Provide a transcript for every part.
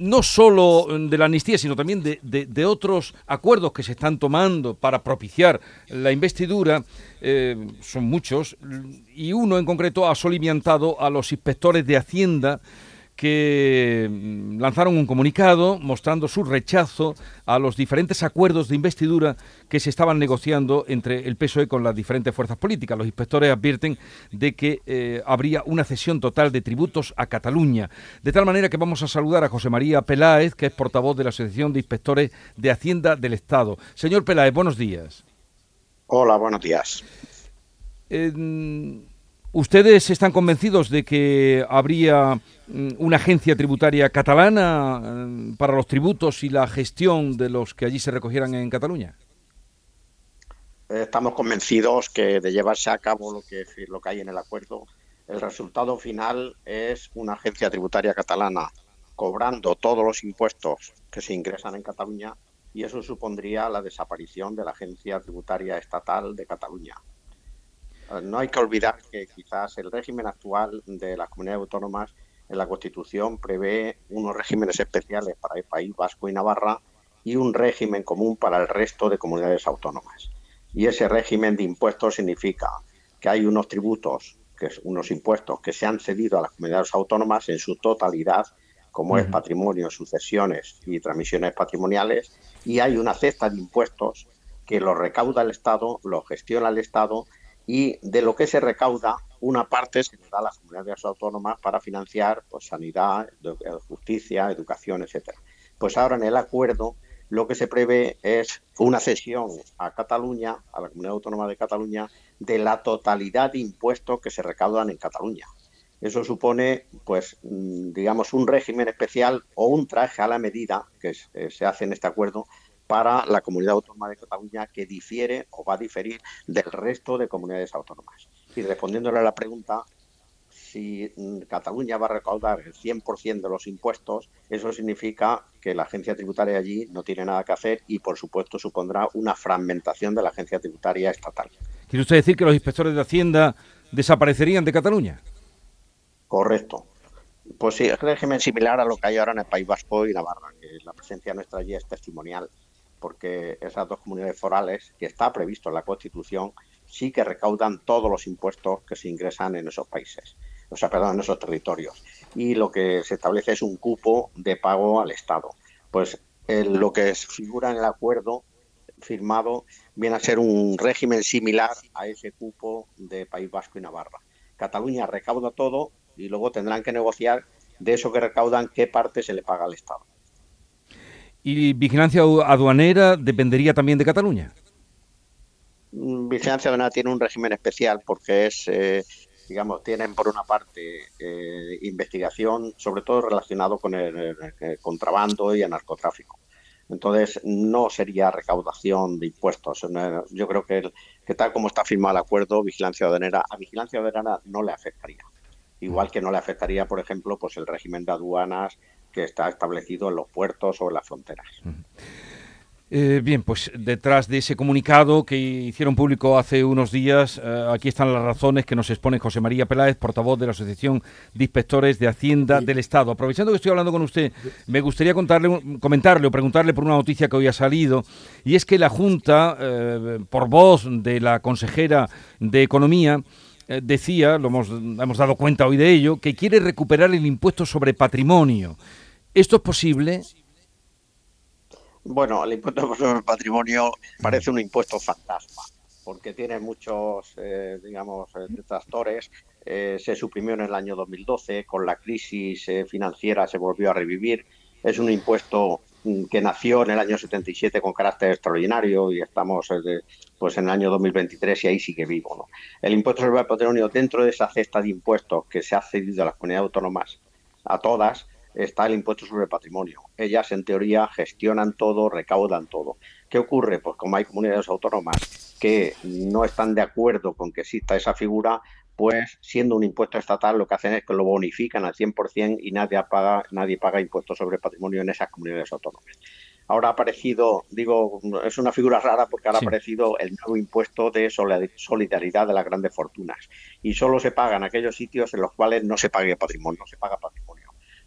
no solo de la amnistía, sino también de, otros acuerdos que se están tomando para propiciar la investidura, eh, son muchos, y uno en concreto ha soliviantado a los inspectores de Hacienda que mm, lanzaron un comunicado mostrando su rechazo a los diferentes acuerdos de investidura que se estaban negociando entre el PSOE con las diferentes fuerzas políticas. Los inspectores advierten de que eh, habría una cesión total de tributos a Cataluña. De tal manera que vamos a saludar a José María Peláez, que es portavoz de la Asociación de Inspectores de Hacienda del Estado. Señor Peláez, buenos días. Hola, buenos días. ¿Ustedes están convencidos de que habría mm, una agencia tributaria catalana mm, para los tributos y la gestión de los que allí se recogieran en Cataluña? Estamos convencidos que de llevarse a cabo lo que, lo que hay en el acuerdo, el resultado final es una agencia tributaria catalana cobrando todos los impuestos que se ingresan en Cataluña y eso supondría la desaparición de la agencia tributaria estatal de Cataluña no hay que olvidar que quizás el régimen actual de las comunidades autónomas en la Constitución prevé unos regímenes especiales para el País Vasco y Navarra y un régimen común para el resto de comunidades autónomas. Y ese régimen de impuestos significa que hay unos tributos, que es unos impuestos que se han cedido a las comunidades autónomas en su totalidad, como es patrimonio, sucesiones y transmisiones patrimoniales, y hay una cesta de impuestos que los recauda el Estado, los gestiona el Estado y de lo que se recauda, una parte se le da a las comunidades autónomas para financiar pues, sanidad, justicia, educación, etcétera. Pues ahora en el acuerdo lo que se prevé es una cesión a Cataluña, a la comunidad autónoma de Cataluña, de la totalidad de impuestos que se recaudan en Cataluña. Eso supone, pues, mm, digamos, un régimen especial o un traje a la medida que se hace en este acuerdo para la comunidad autónoma de Cataluña que difiere o va a diferir del resto de comunidades autónomas. Y respondiéndole a la pregunta, si mm, Cataluña va a recaudar el 100% de los impuestos, eso significa que la agencia tributaria allí no tiene nada que hacer y, por supuesto, supondrá una fragmentación de la agencia tributaria estatal. ¿Quiere usted decir que los inspectores de Hacienda desaparecerían de Cataluña? Correcto. Pues sí, es régimen similar a lo que hay ahora en el País Vasco y Navarra, que la presencia nuestra allí es testimonial porque esas dos comunidades forales, que está previsto en la Constitución, sí que recaudan todos los impuestos que se ingresan en esos países, o sea, perdón, en esos territorios. Y lo que se establece es un cupo de pago al Estado. Pues lo que figura en el acuerdo firmado viene a ser un régimen similar a ese cupo de País Vasco y Navarra. Cataluña recauda todo y luego tendrán que negociar de eso que recaudan qué parte se le paga al Estado. ¿Y vigilancia aduanera dependería también de Cataluña? Mm, vigilancia aduanera tiene un régimen especial porque es, eh, digamos, tienen por una parte eh, investigación, sobre todo relacionado con el, contrabando y el narcotráfico. Entonces, no sería recaudación de impuestos. Yo creo que, que tal como está firmado el acuerdo, vigilancia aduanera, a vigilancia aduanera no le afectaría. Igual que no le afectaría, por ejemplo, pues el régimen de aduanas que está establecido en los puertos o en las fronteras. Eh, bien, pues detrás de ese comunicado que hicieron público hace unos días, eh, aquí están las razones que nos expone José María Peláez, portavoz de la Asociación de Inspectores de Hacienda del Estado. Aprovechando que estoy hablando con usted, me gustaría contarle, comentarle o preguntarle por una noticia que hoy ha salido, y es que la Junta, eh, por voz de la consejera de Economía, decía, lo hemos, hemos dado cuenta hoy de ello, que quiere recuperar el impuesto sobre patrimonio. ¿Esto es posible? Bueno, el impuesto sobre patrimonio parece un impuesto fantasma, porque tiene muchos, eh, digamos, eh, detractores. Eh, se suprimió en el año 2012, con la crisis financiera se volvió a revivir. Es un impuesto que nació en el año 77 con carácter extraordinario y estamos pues en el año 2023 y ahí sigue vivo. El impuesto sobre el patrimonio dentro de esa cesta de impuestos que se ha cedido a las comunidades autónomas, a todas, está el impuesto sobre el patrimonio. Ellas, en teoría, gestionan todo, recaudan todo. ¿Qué ocurre? Pues como hay comunidades autónomas que no están de acuerdo con que exista esa figura, pues siendo un impuesto estatal lo que hacen es que lo bonifican al 100% y nadie paga, nadie paga impuestos sobre patrimonio en esas comunidades autónomas. Ahora ha aparecido, digo, es una figura rara porque ahora ha aparecido el nuevo impuesto de solidaridad de las grandes fortunas y solo se paga en aquellos sitios en los cuales no se pague patrimonio, no se paga patrimonio.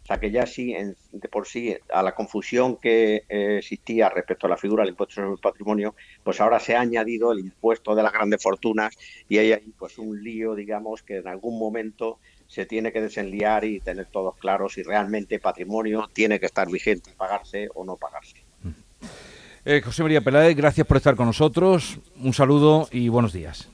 O sea que ya sí, de por sí, a la confusión que eh, existía respecto a la figura del impuesto sobre el patrimonio, pues ahora se ha añadido el impuesto de las grandes fortunas y hay ahí pues un lío, digamos, que en algún momento se tiene que desenliar y tener todos claros si realmente patrimonio tiene que estar vigente, pagarse o no pagarse. Eh, José María Peláez, gracias por estar con nosotros. Un saludo y buenos días.